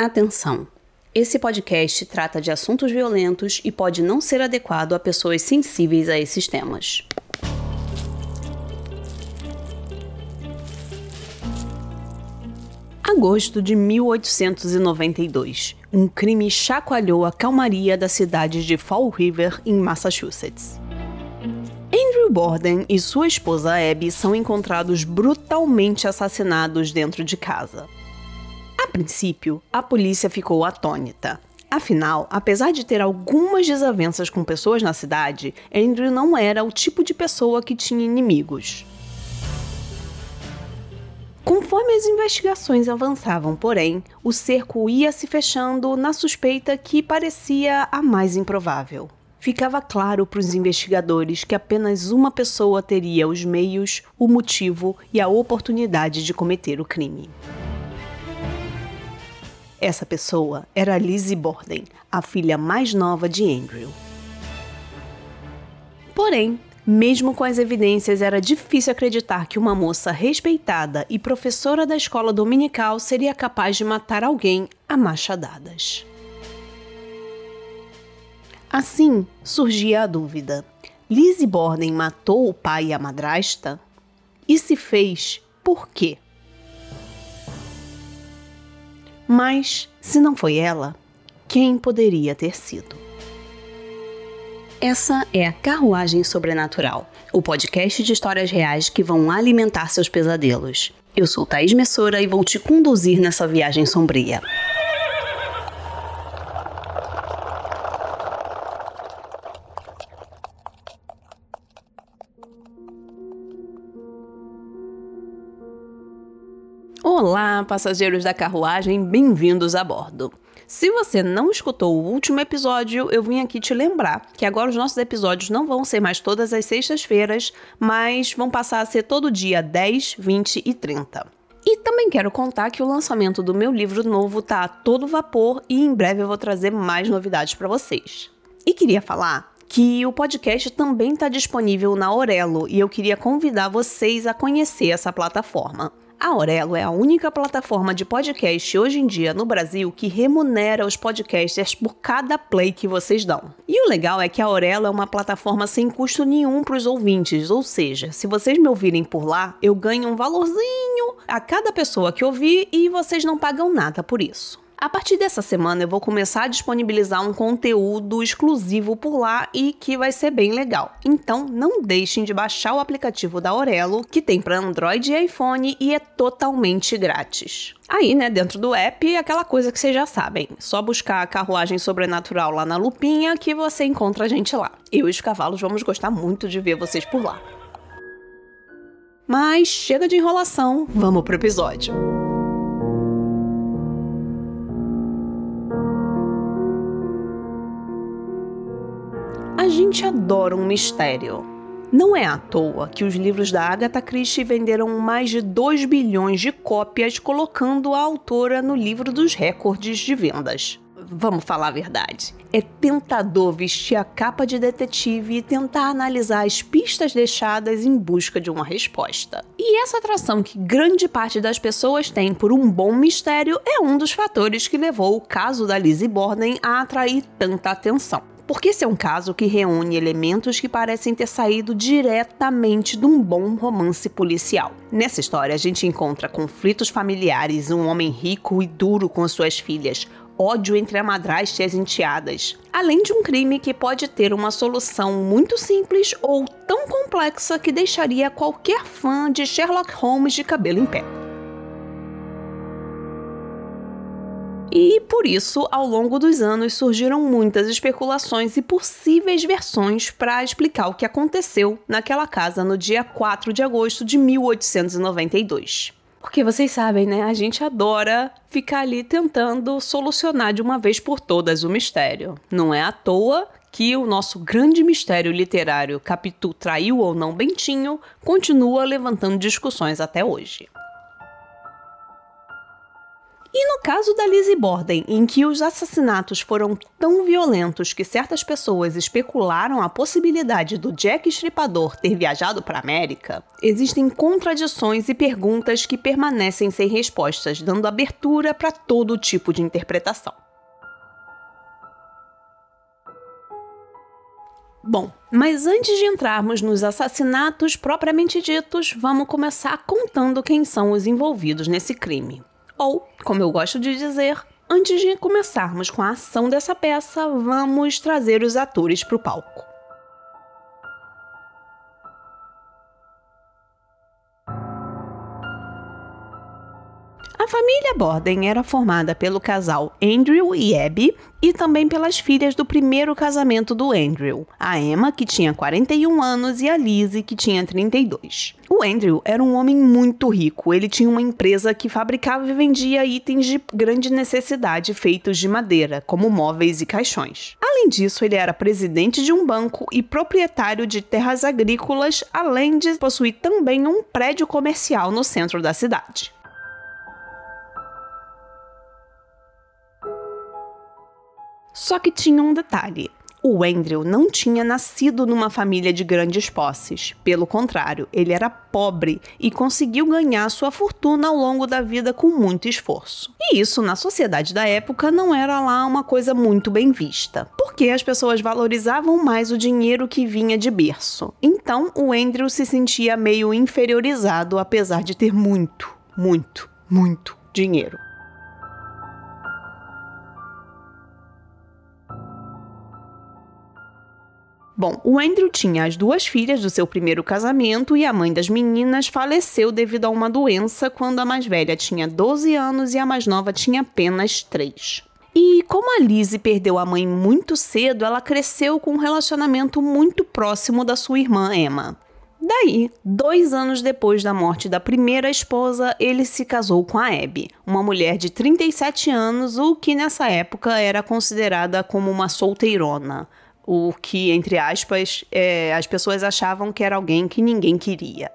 Atenção! Esse podcast trata de assuntos violentos e pode não ser adequado a pessoas sensíveis a esses temas. Agosto de 1892. Um crime chacoalhou a calmaria da cidade de Fall River, em Massachusetts. Andrew Borden e sua esposa Abby são encontrados brutalmente assassinados dentro de casa. Princípio, a polícia ficou atônita. Afinal, apesar de ter algumas desavenças com pessoas na cidade, Andrew não era o tipo de pessoa que tinha inimigos. Conforme as investigações avançavam, porém, o cerco ia se fechando na suspeita que parecia a mais improvável. Ficava claro para os investigadores que apenas uma pessoa teria os meios, o motivo e a oportunidade de cometer o crime. Essa pessoa era Lizzie Borden, a filha mais nova de Andrew. Porém, mesmo com as evidências, era difícil acreditar que uma moça respeitada e professora da escola dominical seria capaz de matar alguém a machadadas. Assim surgia a dúvida: Lizzie Borden matou o pai e a madrasta? E se fez, por quê? Mas, se não foi ela, quem poderia ter sido? Essa é a Carruagem Sobrenatural, o podcast de histórias reais que vão alimentar seus pesadelos. Eu sou Thaís Messora e vou te conduzir nessa viagem sombria. Olá, passageiros da carruagem, bem-vindos a bordo. Se você não escutou o último episódio, eu vim aqui te lembrar que agora os nossos episódios não vão ser mais todas as sextas-feiras, mas vão passar a ser todo dia 10, 20 e 30. E também quero contar que o lançamento do meu livro novo tá a todo vapor e em breve eu vou trazer mais novidades para vocês. E queria falar que o podcast também está disponível na Aurelo e eu queria convidar vocês a conhecer essa plataforma. A Aurelo é a única plataforma de podcast hoje em dia no Brasil que remunera os podcasters por cada play que vocês dão. E o legal é que a Aurelo é uma plataforma sem custo nenhum para os ouvintes, ou seja, se vocês me ouvirem por lá, eu ganho um valorzinho a cada pessoa que ouvir e vocês não pagam nada por isso. A partir dessa semana eu vou começar a disponibilizar um conteúdo exclusivo por lá e que vai ser bem legal. Então não deixem de baixar o aplicativo da Aurelo, que tem para Android e iPhone e é totalmente grátis. Aí, né, dentro do app, aquela coisa que vocês já sabem. Só buscar a carruagem sobrenatural lá na lupinha que você encontra a gente lá. Eu e os cavalos vamos gostar muito de ver vocês por lá. Mas chega de enrolação, vamos pro episódio. A gente adora um mistério. Não é à toa que os livros da Agatha Christie venderam mais de 2 bilhões de cópias, colocando a autora no livro dos recordes de vendas. Vamos falar a verdade. É tentador vestir a capa de detetive e tentar analisar as pistas deixadas em busca de uma resposta. E essa atração que grande parte das pessoas tem por um bom mistério é um dos fatores que levou o caso da Lizzie Borden a atrair tanta atenção porque esse é um caso que reúne elementos que parecem ter saído diretamente de um bom romance policial. Nessa história, a gente encontra conflitos familiares, um homem rico e duro com suas filhas, ódio entre a madrasta e as enteadas, além de um crime que pode ter uma solução muito simples ou tão complexa que deixaria qualquer fã de Sherlock Holmes de cabelo em pé. E por isso, ao longo dos anos, surgiram muitas especulações e possíveis versões para explicar o que aconteceu naquela casa no dia 4 de agosto de 1892. Porque vocês sabem, né? A gente adora ficar ali tentando solucionar de uma vez por todas o mistério. Não é à toa que o nosso grande mistério literário Capitu traiu ou não Bentinho continua levantando discussões até hoje. E no caso da Lizzie Borden, em que os assassinatos foram tão violentos que certas pessoas especularam a possibilidade do Jack Estripador ter viajado para a América, existem contradições e perguntas que permanecem sem respostas, dando abertura para todo tipo de interpretação. Bom, mas antes de entrarmos nos assassinatos propriamente ditos, vamos começar contando quem são os envolvidos nesse crime. Ou, como eu gosto de dizer, antes de começarmos com a ação dessa peça, vamos trazer os atores para o palco. A família Borden era formada pelo casal Andrew e Abby e também pelas filhas do primeiro casamento do Andrew, a Emma, que tinha 41 anos, e a Lizzie, que tinha 32. O Andrew era um homem muito rico. Ele tinha uma empresa que fabricava e vendia itens de grande necessidade feitos de madeira, como móveis e caixões. Além disso, ele era presidente de um banco e proprietário de terras agrícolas, além de possuir também um prédio comercial no centro da cidade. Só que tinha um detalhe. O Andrew não tinha nascido numa família de grandes posses. Pelo contrário, ele era pobre e conseguiu ganhar sua fortuna ao longo da vida com muito esforço. E isso, na sociedade da época, não era lá uma coisa muito bem vista, porque as pessoas valorizavam mais o dinheiro que vinha de berço. Então, o Andrew se sentia meio inferiorizado, apesar de ter muito, muito, muito dinheiro. Bom, o Andrew tinha as duas filhas do seu primeiro casamento e a mãe das meninas faleceu devido a uma doença quando a mais velha tinha 12 anos e a mais nova tinha apenas 3. E como a Lizzie perdeu a mãe muito cedo, ela cresceu com um relacionamento muito próximo da sua irmã Emma. Daí, dois anos depois da morte da primeira esposa, ele se casou com a Abby, uma mulher de 37 anos, o que nessa época era considerada como uma solteirona o que, entre aspas, é, as pessoas achavam que era alguém que ninguém queria.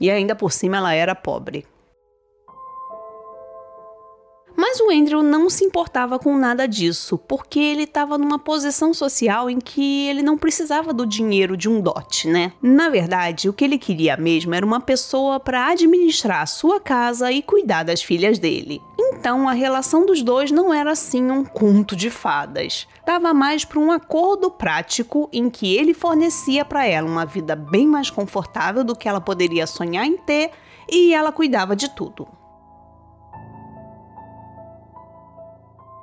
E ainda por cima ela era pobre. Mas o Andrew não se importava com nada disso, porque ele estava numa posição social em que ele não precisava do dinheiro de um dote, né? Na verdade, o que ele queria mesmo era uma pessoa para administrar a sua casa e cuidar das filhas dele. Então a relação dos dois não era assim um conto de fadas. Dava mais para um acordo prático em que ele fornecia para ela uma vida bem mais confortável do que ela poderia sonhar em ter e ela cuidava de tudo.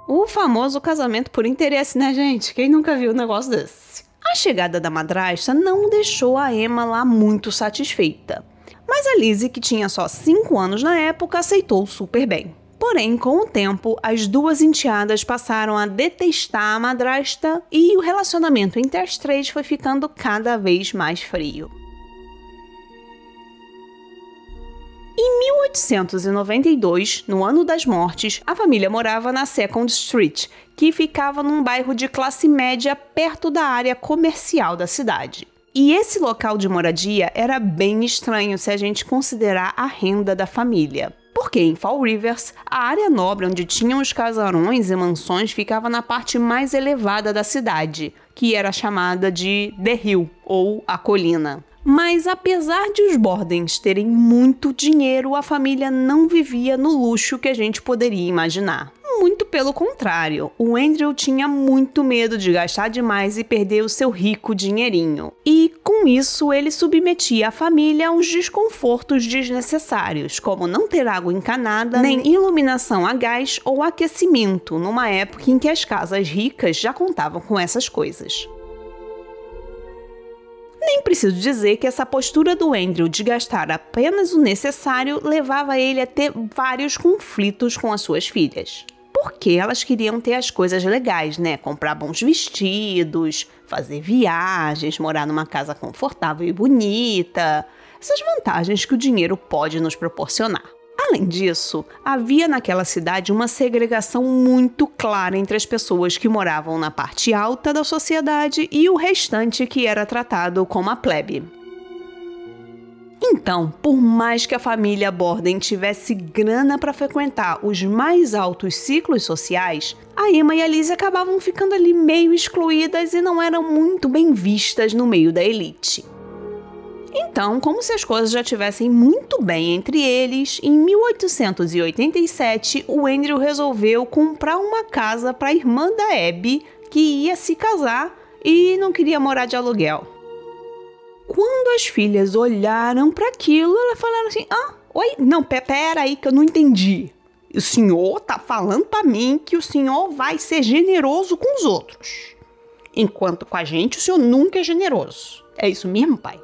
O famoso casamento por interesse, né, gente? Quem nunca viu um negócio desse? A chegada da madrasta não deixou a Emma lá muito satisfeita. Mas a Lizzie, que tinha só 5 anos na época, aceitou super bem. Porém, com o tempo, as duas enteadas passaram a detestar a madrasta e o relacionamento entre as três foi ficando cada vez mais frio. Em 1892, no ano das mortes, a família morava na Second Street, que ficava num bairro de classe média perto da área comercial da cidade. E esse local de moradia era bem estranho se a gente considerar a renda da família. Porque em Fall Rivers, a área nobre onde tinham os casarões e mansões ficava na parte mais elevada da cidade, que era chamada de The Hill, ou a colina. Mas apesar de os Bordens terem muito dinheiro, a família não vivia no luxo que a gente poderia imaginar. Muito pelo contrário, o Andrew tinha muito medo de gastar demais e perder o seu rico dinheirinho. E com isso, ele submetia a família a uns desconfortos desnecessários, como não ter água encanada, nem iluminação a gás ou aquecimento, numa época em que as casas ricas já contavam com essas coisas. Nem preciso dizer que essa postura do Andrew de gastar apenas o necessário levava ele a ter vários conflitos com as suas filhas. Porque elas queriam ter as coisas legais, né? Comprar bons vestidos, fazer viagens, morar numa casa confortável e bonita. Essas vantagens que o dinheiro pode nos proporcionar. Além disso, havia naquela cidade uma segregação muito clara entre as pessoas que moravam na parte alta da sociedade e o restante que era tratado como a plebe. Então, por mais que a família Borden tivesse grana para frequentar os mais altos ciclos sociais, a Emma e a Lizzie acabavam ficando ali meio excluídas e não eram muito bem vistas no meio da elite. Então, como se as coisas já tivessem muito bem entre eles, em 1887 o Andrew resolveu comprar uma casa para a irmã da Abby, que ia se casar e não queria morar de aluguel. Quando as filhas olharam para aquilo, elas falaram assim: Ah, oi, não, pera aí que eu não entendi. O senhor tá falando para mim que o senhor vai ser generoso com os outros. Enquanto com a gente o senhor nunca é generoso. É isso mesmo, pai?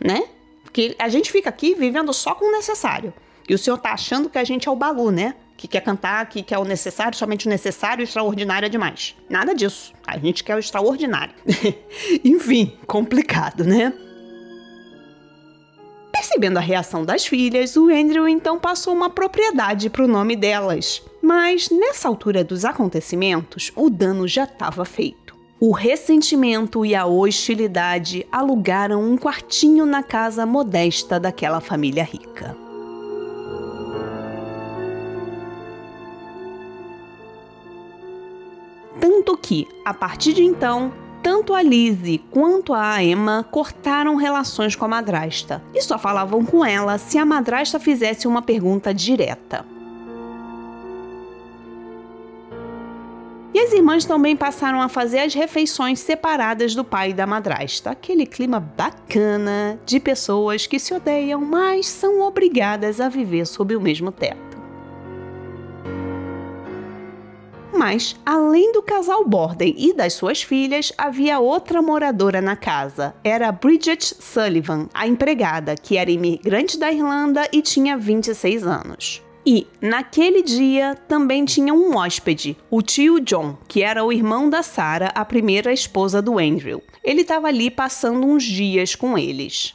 Né? Porque a gente fica aqui vivendo só com o necessário. E o senhor tá achando que a gente é o balu, né? Que quer cantar, que quer o necessário, somente o necessário extraordinário é demais. Nada disso. A gente quer o extraordinário. Enfim, complicado, né? Percebendo a reação das filhas, o Andrew então passou uma propriedade para o nome delas. Mas nessa altura dos acontecimentos, o dano já estava feito. O ressentimento e a hostilidade alugaram um quartinho na casa modesta daquela família rica. Tanto que, a partir de então, tanto a Lizzie quanto a Emma cortaram relações com a madrasta e só falavam com ela se a madrasta fizesse uma pergunta direta. As irmãs também passaram a fazer as refeições separadas do pai e da madrasta. Aquele clima bacana de pessoas que se odeiam, mas são obrigadas a viver sob o mesmo teto. Mas, além do casal Borden e das suas filhas, havia outra moradora na casa. Era Bridget Sullivan, a empregada, que era imigrante da Irlanda e tinha 26 anos. E, naquele dia, também tinha um hóspede, o tio John, que era o irmão da Sarah, a primeira esposa do Andrew. Ele estava ali passando uns dias com eles.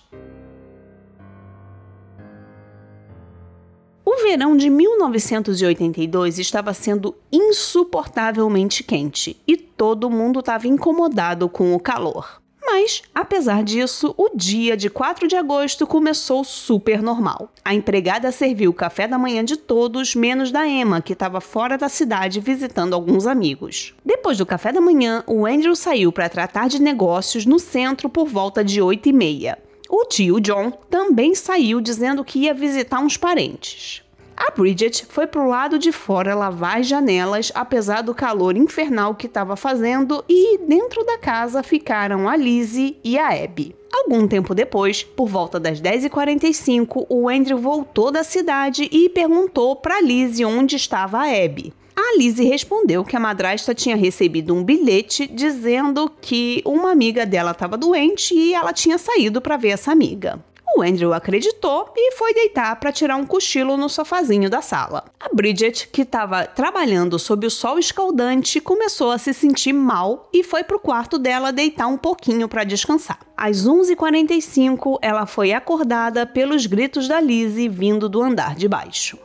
O verão de 1982 estava sendo insuportavelmente quente e todo mundo estava incomodado com o calor. Mas, apesar disso, o dia de 4 de agosto começou super normal. A empregada serviu o café da manhã de todos, menos da Emma, que estava fora da cidade visitando alguns amigos. Depois do café da manhã, o Andrew saiu para tratar de negócios no centro por volta de 8 e meia. O tio John também saiu dizendo que ia visitar uns parentes. A Bridget foi pro lado de fora lavar as janelas, apesar do calor infernal que estava fazendo, e dentro da casa ficaram a Lizzie e a Abby. Algum tempo depois, por volta das 10h45, o Andrew voltou da cidade e perguntou para Lizzie onde estava a Abby. A Lizzie respondeu que a madrasta tinha recebido um bilhete dizendo que uma amiga dela estava doente e ela tinha saído para ver essa amiga. O Andrew acreditou e foi deitar para tirar um cochilo no sofazinho da sala. A Bridget, que estava trabalhando sob o sol escaldante, começou a se sentir mal e foi para o quarto dela deitar um pouquinho para descansar. Às 11h45, ela foi acordada pelos gritos da Lizzie vindo do andar de baixo.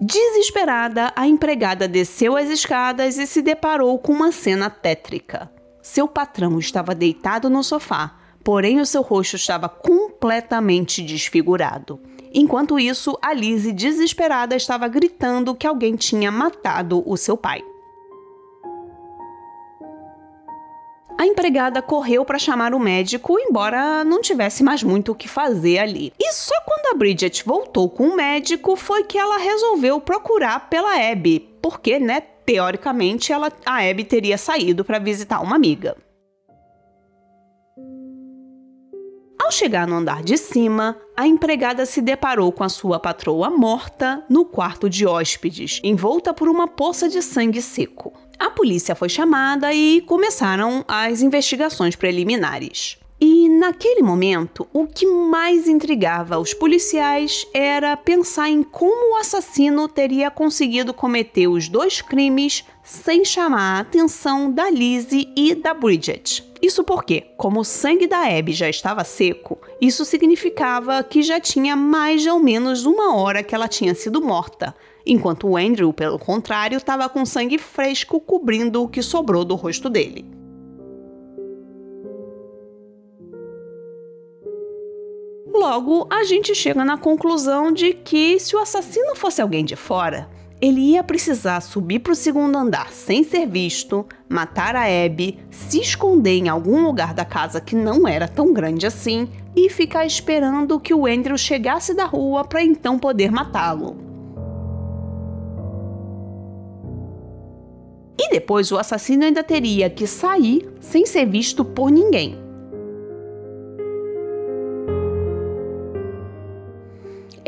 Desesperada, a empregada desceu as escadas e se deparou com uma cena tétrica. Seu patrão estava deitado no sofá, porém o seu rosto estava completamente desfigurado. Enquanto isso, a Lizzie, desesperada, estava gritando que alguém tinha matado o seu pai. A empregada correu para chamar o médico, embora não tivesse mais muito o que fazer ali. E só quando a Bridget voltou com o médico foi que ela resolveu procurar pela Abby, porque, né, teoricamente, ela, a Abby teria saído para visitar uma amiga. Ao chegar no andar de cima, a empregada se deparou com a sua patroa morta no quarto de hóspedes, envolta por uma poça de sangue seco. A polícia foi chamada e começaram as investigações preliminares. E naquele momento, o que mais intrigava os policiais era pensar em como o assassino teria conseguido cometer os dois crimes sem chamar a atenção da Lizzie e da Bridget. Isso porque, como o sangue da Abby já estava seco, isso significava que já tinha mais ou menos uma hora que ela tinha sido morta. enquanto o Andrew, pelo contrário, estava com sangue fresco cobrindo o que sobrou do rosto dele. Logo, a gente chega na conclusão de que se o assassino fosse alguém de fora, ele ia precisar subir para o segundo andar sem ser visto, matar a Abby, se esconder em algum lugar da casa que não era tão grande assim e ficar esperando que o Andrew chegasse da rua para então poder matá-lo. E depois o assassino ainda teria que sair sem ser visto por ninguém.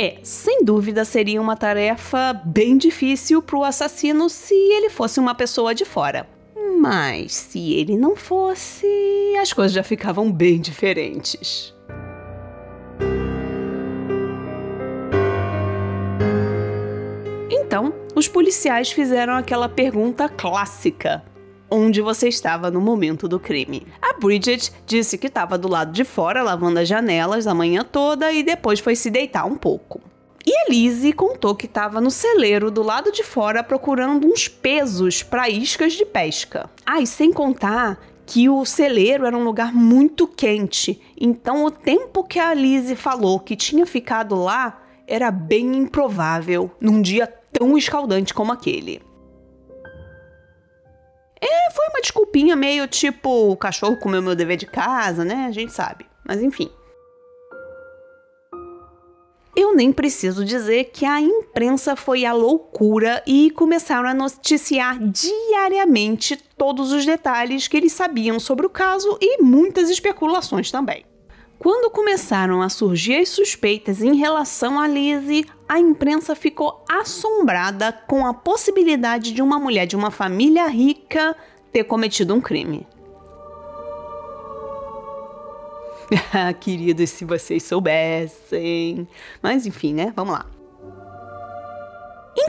É, sem dúvida seria uma tarefa bem difícil para o assassino se ele fosse uma pessoa de fora. Mas se ele não fosse, as coisas já ficavam bem diferentes. Então, os policiais fizeram aquela pergunta clássica: onde você estava no momento do crime. A Bridget disse que estava do lado de fora lavando as janelas a manhã toda e depois foi se deitar um pouco. E Lizzie contou que estava no celeiro do lado de fora procurando uns pesos para iscas de pesca. Ah, e sem contar que o celeiro era um lugar muito quente, então o tempo que a Lizzie falou que tinha ficado lá era bem improvável num dia tão escaldante como aquele. É, foi uma desculpinha meio tipo: o cachorro comeu meu dever de casa, né? A gente sabe. Mas enfim. Eu nem preciso dizer que a imprensa foi à loucura e começaram a noticiar diariamente todos os detalhes que eles sabiam sobre o caso e muitas especulações também. Quando começaram a surgir as suspeitas em relação a Lizzie, a imprensa ficou assombrada com a possibilidade de uma mulher de uma família rica ter cometido um crime. Ah, queridos, se vocês soubessem. Mas enfim, né? Vamos lá.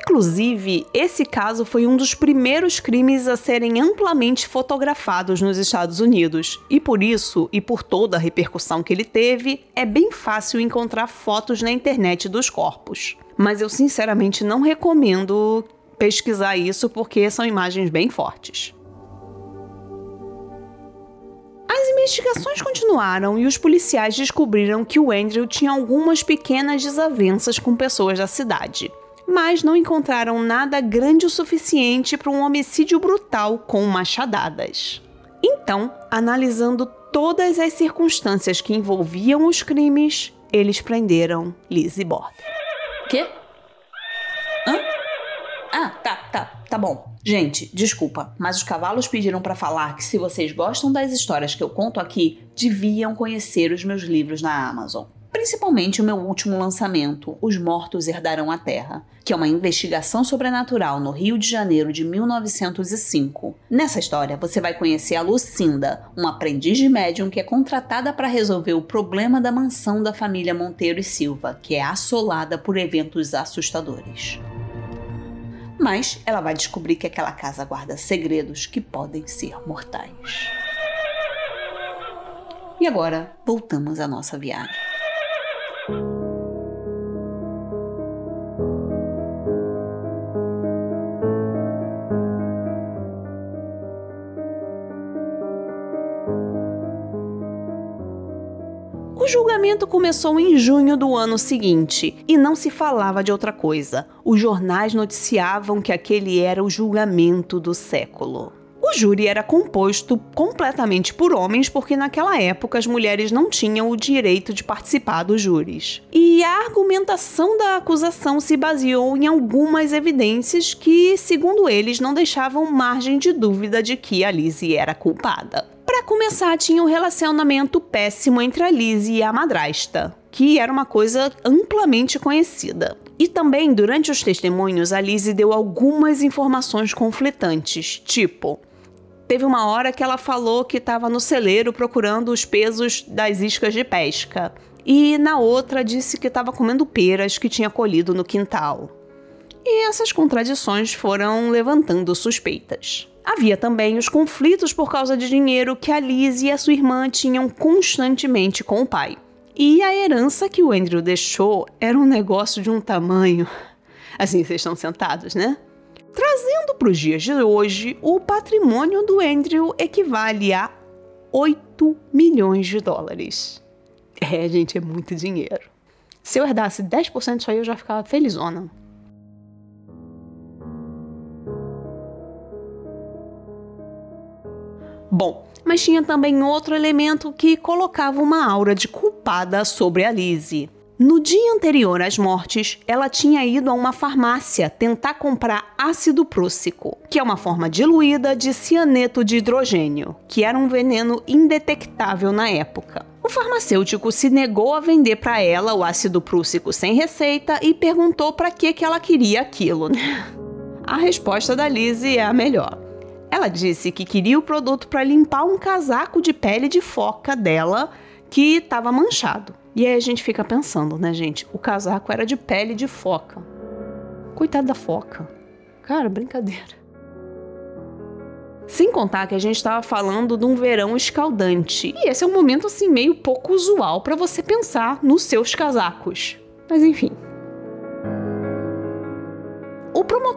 Inclusive, esse caso foi um dos primeiros crimes a serem amplamente fotografados nos Estados Unidos, e por isso, e por toda a repercussão que ele teve, é bem fácil encontrar fotos na internet dos corpos. Mas eu sinceramente não recomendo pesquisar isso porque são imagens bem fortes. As investigações continuaram e os policiais descobriram que o Andrew tinha algumas pequenas desavenças com pessoas da cidade mas não encontraram nada grande o suficiente para um homicídio brutal com machadadas. Então, analisando todas as circunstâncias que envolviam os crimes, eles prenderam Lizzie Borden. Quê? Hã? Ah, tá, tá, tá bom. Gente, desculpa, mas os cavalos pediram para falar que se vocês gostam das histórias que eu conto aqui, deviam conhecer os meus livros na Amazon. Principalmente o meu último lançamento, Os Mortos Herdarão a Terra, que é uma investigação sobrenatural no Rio de Janeiro de 1905. Nessa história, você vai conhecer a Lucinda, uma aprendiz de médium que é contratada para resolver o problema da mansão da família Monteiro e Silva, que é assolada por eventos assustadores. Mas ela vai descobrir que aquela casa guarda segredos que podem ser mortais. E agora, voltamos à nossa viagem. Julgamento começou em junho do ano seguinte e não se falava de outra coisa. Os jornais noticiavam que aquele era o julgamento do século. O júri era composto completamente por homens, porque naquela época as mulheres não tinham o direito de participar dos júris. E a argumentação da acusação se baseou em algumas evidências que, segundo eles, não deixavam margem de dúvida de que a Lizzie era culpada. Para começar, tinha um relacionamento péssimo entre a Lizzie e a madrasta, que era uma coisa amplamente conhecida. E também, durante os testemunhos, a Lizzie deu algumas informações conflitantes, tipo, Teve uma hora que ela falou que estava no celeiro procurando os pesos das iscas de pesca. E na outra disse que estava comendo peras que tinha colhido no quintal. E essas contradições foram levantando suspeitas. Havia também os conflitos por causa de dinheiro que a Liz e a sua irmã tinham constantemente com o pai. E a herança que o Andrew deixou era um negócio de um tamanho. Assim, vocês estão sentados, né? Trazendo para os dias de hoje, o patrimônio do Andrew equivale a 8 milhões de dólares. É, gente, é muito dinheiro. Se eu herdasse 10% disso aí, eu já ficava felizona. Bom, mas tinha também outro elemento que colocava uma aura de culpada sobre a Lizzie. No dia anterior às mortes, ela tinha ido a uma farmácia tentar comprar ácido prússico, que é uma forma diluída de cianeto de hidrogênio, que era um veneno indetectável na época. O farmacêutico se negou a vender para ela o ácido prússico sem receita e perguntou para que, que ela queria aquilo. Né? A resposta da Lizzie é a melhor. Ela disse que queria o produto para limpar um casaco de pele de foca dela que estava manchado. E aí a gente fica pensando, né, gente? O casaco era de pele de foca. Coitado da foca. Cara, brincadeira. Sem contar que a gente estava falando de um verão escaldante. E esse é um momento assim meio pouco usual para você pensar nos seus casacos. Mas enfim.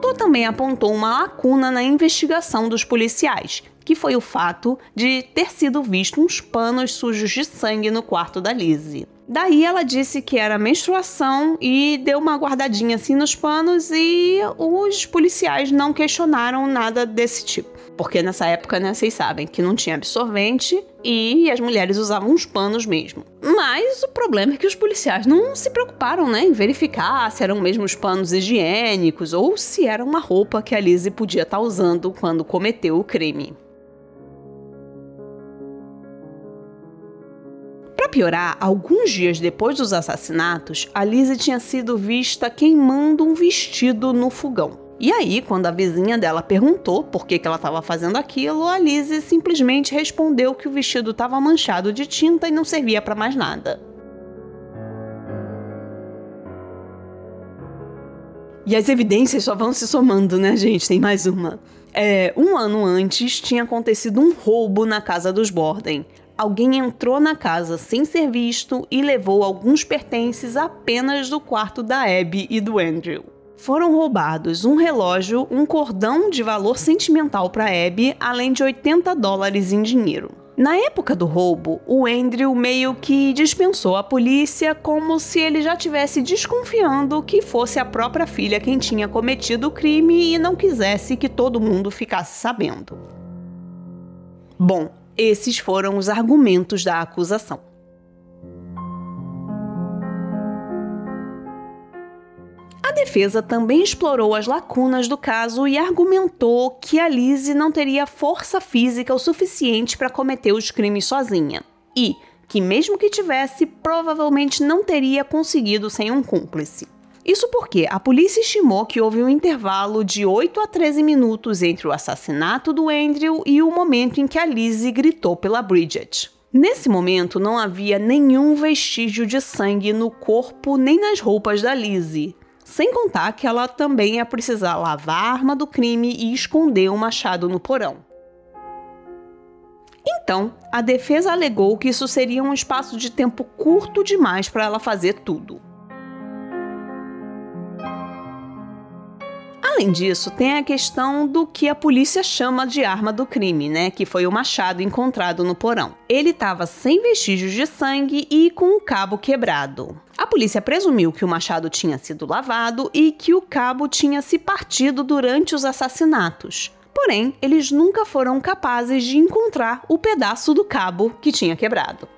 Promotor também apontou uma lacuna na investigação dos policiais, que foi o fato de ter sido visto uns panos sujos de sangue no quarto da Lizzie. Daí ela disse que era menstruação e deu uma guardadinha assim nos panos e os policiais não questionaram nada desse tipo. Porque nessa época, né, vocês sabem que não tinha absorvente e as mulheres usavam os panos mesmo. Mas o problema é que os policiais não se preocuparam, né, em verificar se eram mesmo os panos higiênicos ou se era uma roupa que a Lizzie podia estar tá usando quando cometeu o crime. Piorar, alguns dias depois dos assassinatos, a Lizzie tinha sido vista queimando um vestido no fogão. E aí, quando a vizinha dela perguntou por que, que ela estava fazendo aquilo, a Lizzie simplesmente respondeu que o vestido estava manchado de tinta e não servia para mais nada. E as evidências só vão se somando, né, gente? Tem mais uma. É, um ano antes tinha acontecido um roubo na casa dos Borden alguém entrou na casa sem ser visto e levou alguns pertences apenas do quarto da Abby e do Andrew. Foram roubados um relógio, um cordão de valor sentimental para Abby, além de 80 dólares em dinheiro. Na época do roubo, o Andrew meio que dispensou a polícia como se ele já tivesse desconfiando que fosse a própria filha quem tinha cometido o crime e não quisesse que todo mundo ficasse sabendo. Bom, esses foram os argumentos da acusação. A defesa também explorou as lacunas do caso e argumentou que a Lizzie não teria força física o suficiente para cometer os crimes sozinha e que, mesmo que tivesse, provavelmente não teria conseguido sem um cúmplice. Isso porque a polícia estimou que houve um intervalo de 8 a 13 minutos entre o assassinato do Andrew e o momento em que a Lizzie gritou pela Bridget. Nesse momento, não havia nenhum vestígio de sangue no corpo nem nas roupas da Lizzie. Sem contar que ela também ia precisar lavar a arma do crime e esconder o machado no porão. Então, a defesa alegou que isso seria um espaço de tempo curto demais para ela fazer tudo. Além disso, tem a questão do que a polícia chama de arma do crime, né? Que foi o machado encontrado no porão. Ele estava sem vestígios de sangue e com o cabo quebrado. A polícia presumiu que o machado tinha sido lavado e que o cabo tinha se partido durante os assassinatos. Porém, eles nunca foram capazes de encontrar o pedaço do cabo que tinha quebrado.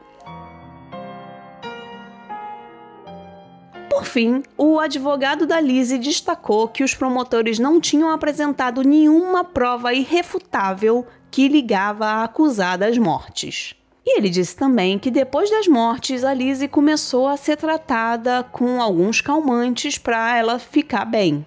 Por fim, o advogado da Lizzie destacou que os promotores não tinham apresentado nenhuma prova irrefutável que ligava a acusada às mortes. E ele disse também que depois das mortes, a Lizzie começou a ser tratada com alguns calmantes para ela ficar bem.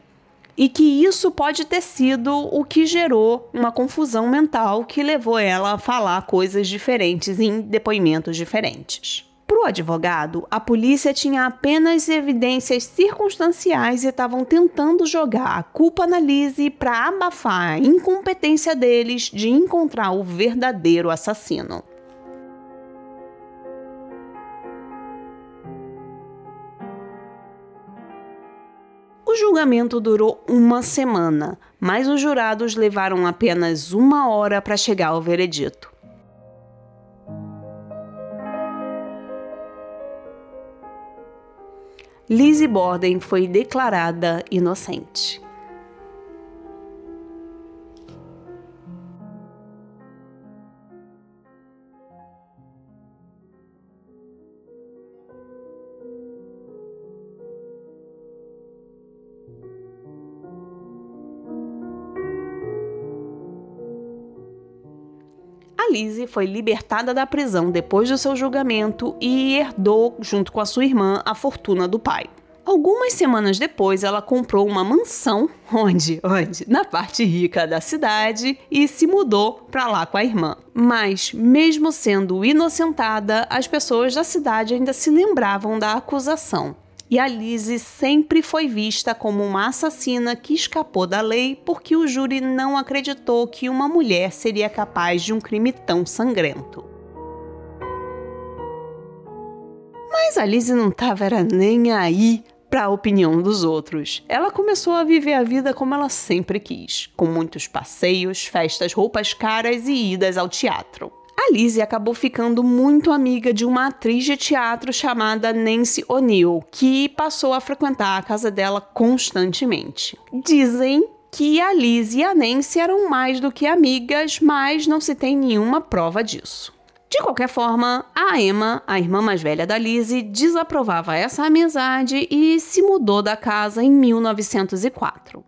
E que isso pode ter sido o que gerou uma confusão mental que levou ela a falar coisas diferentes em depoimentos diferentes. Para o advogado, a polícia tinha apenas evidências circunstanciais e estavam tentando jogar a culpa na Lizzie para abafar a incompetência deles de encontrar o verdadeiro assassino. julgamento durou uma semana, mas os jurados levaram apenas uma hora para chegar ao veredito. Lizzie Borden foi declarada inocente. Lizzie foi libertada da prisão depois do seu julgamento e herdou, junto com a sua irmã, a fortuna do pai. Algumas semanas depois, ela comprou uma mansão, onde, onde, na parte rica da cidade, e se mudou para lá com a irmã. Mas, mesmo sendo inocentada, as pessoas da cidade ainda se lembravam da acusação e a Lizzie sempre foi vista como uma assassina que escapou da lei porque o júri não acreditou que uma mulher seria capaz de um crime tão sangrento. Mas a Lizzie não estava nem aí para a opinião dos outros. Ela começou a viver a vida como ela sempre quis, com muitos passeios, festas, roupas caras e idas ao teatro. A Lizzie acabou ficando muito amiga de uma atriz de teatro chamada Nancy O'Neill, que passou a frequentar a casa dela constantemente. Dizem que a Lizzie e a Nancy eram mais do que amigas, mas não se tem nenhuma prova disso. De qualquer forma, a Emma, a irmã mais velha da Lizzie, desaprovava essa amizade e se mudou da casa em 1904.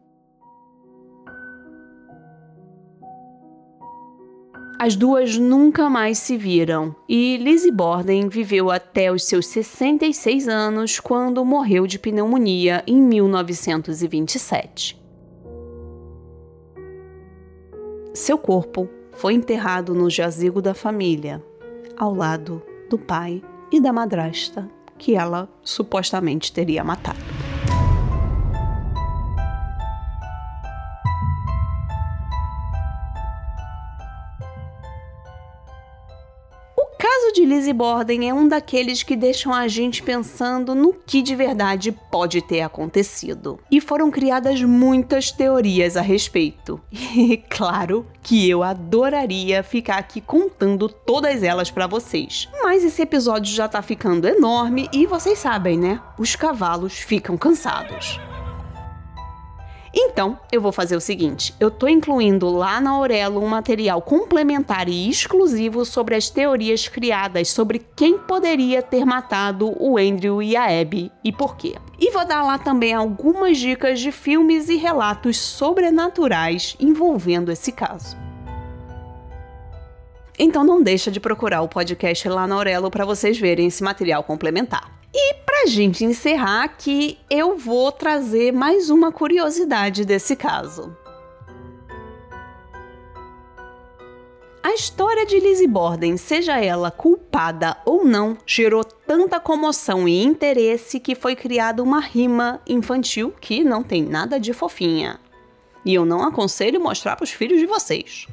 As duas nunca mais se viram e Lizzie Borden viveu até os seus 66 anos quando morreu de pneumonia em 1927. Seu corpo foi enterrado no jazigo da família, ao lado do pai e da madrasta que ela supostamente teria matado. Caso de Lizzie Borden é um daqueles que deixam a gente pensando no que de verdade pode ter acontecido. E foram criadas muitas teorias a respeito. E claro que eu adoraria ficar aqui contando todas elas para vocês. Mas esse episódio já tá ficando enorme e vocês sabem, né? Os cavalos ficam cansados. Então, eu vou fazer o seguinte: eu tô incluindo lá na Aurelo um material complementar e exclusivo sobre as teorias criadas sobre quem poderia ter matado o Andrew e a Abby e por quê. E vou dar lá também algumas dicas de filmes e relatos sobrenaturais envolvendo esse caso. Então não deixa de procurar o podcast lá na Aurelo para vocês verem esse material complementar. E pra gente encerrar aqui, eu vou trazer mais uma curiosidade desse caso. A história de Lizzie Borden, seja ela culpada ou não, gerou tanta comoção e interesse que foi criada uma rima infantil que não tem nada de fofinha. E eu não aconselho mostrar para os filhos de vocês.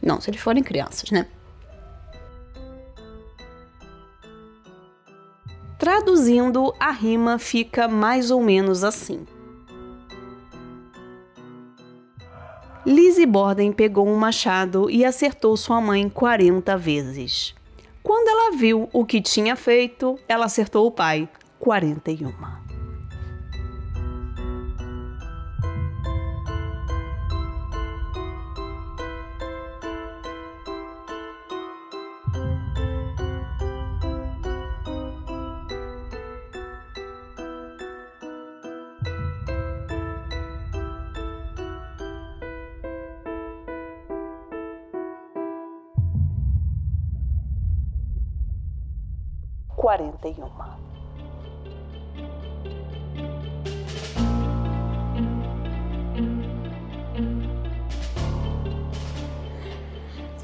Não, se eles forem crianças, né? Traduzindo, a rima fica mais ou menos assim. Lizzie Borden pegou um machado e acertou sua mãe 40 vezes. Quando ela viu o que tinha feito, ela acertou o pai 41. 41.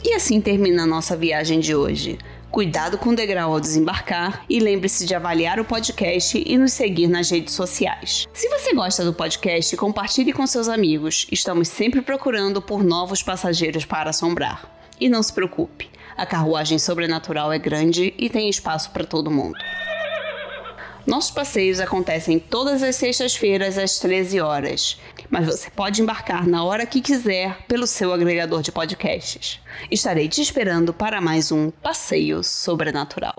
E assim termina a nossa viagem de hoje. Cuidado com o degrau ao desembarcar e lembre-se de avaliar o podcast e nos seguir nas redes sociais. Se você gosta do podcast, compartilhe com seus amigos. Estamos sempre procurando por novos passageiros para assombrar. E não se preocupe, a carruagem sobrenatural é grande e tem espaço para todo mundo. Nossos passeios acontecem todas as sextas-feiras às 13 horas, mas você pode embarcar na hora que quiser pelo seu agregador de podcasts. Estarei te esperando para mais um passeio sobrenatural.